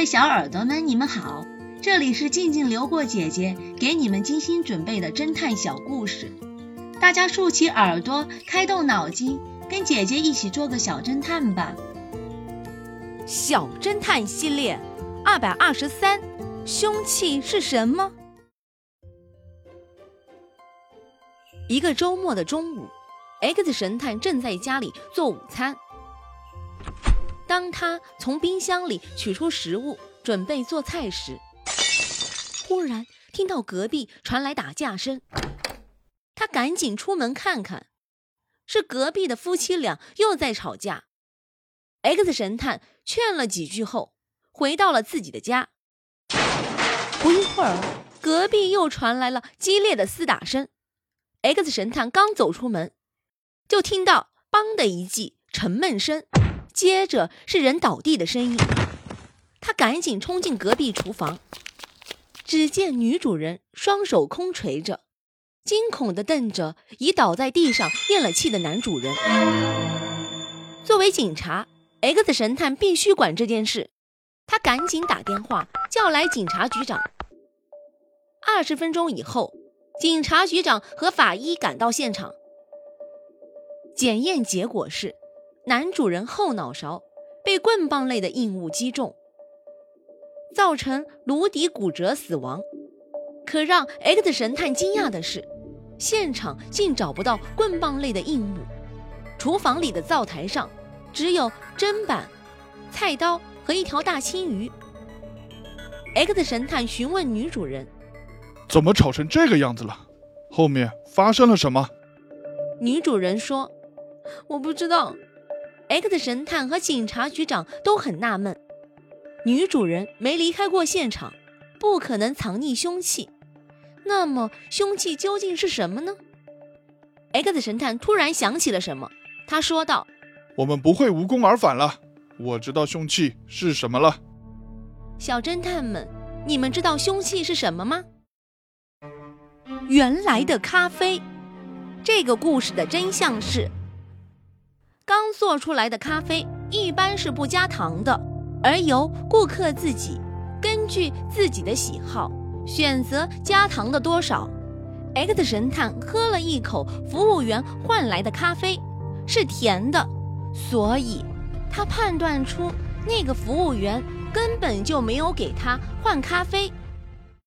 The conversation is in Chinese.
位小耳朵们，你们好，这里是静静流过姐姐给你们精心准备的侦探小故事，大家竖起耳朵，开动脑筋，跟姐姐一起做个小侦探吧。小侦探系列二百二十三，凶器是什么？一个周末的中午，X 神探正在家里做午餐。当他从冰箱里取出食物，准备做菜时，忽然听到隔壁传来打架声。他赶紧出门看看，是隔壁的夫妻俩又在吵架。X 神探劝了几句后，回到了自己的家。不一会儿，隔壁又传来了激烈的厮打声。X 神探刚走出门，就听到“梆”的一记沉闷声。接着是人倒地的声音，他赶紧冲进隔壁厨房，只见女主人双手空垂着，惊恐地瞪着已倒在地上咽了气的男主人。作为警察，X 神探必须管这件事，他赶紧打电话叫来警察局长。二十分钟以后，警察局长和法医赶到现场，检验结果是。男主人后脑勺被棍棒类的硬物击中，造成颅底骨折死亡。可让 X 神探惊讶的是，现场竟找不到棍棒类的硬物。厨房里的灶台上只有砧板、菜刀和一条大青鱼。X 神探询问女主人：“怎么吵成这个样子了？后面发生了什么？”女主人说：“我不知道。” X 神探和警察局长都很纳闷，女主人没离开过现场，不可能藏匿凶器。那么凶器究竟是什么呢？X 神探突然想起了什么，他说道：“我们不会无功而返了，我知道凶器是什么了。”小侦探们，你们知道凶器是什么吗？原来的咖啡。这个故事的真相是。刚做出来的咖啡一般是不加糖的，而由顾客自己根据自己的喜好选择加糖的多少。X 神探喝了一口服务员换来的咖啡，是甜的，所以他判断出那个服务员根本就没有给他换咖啡。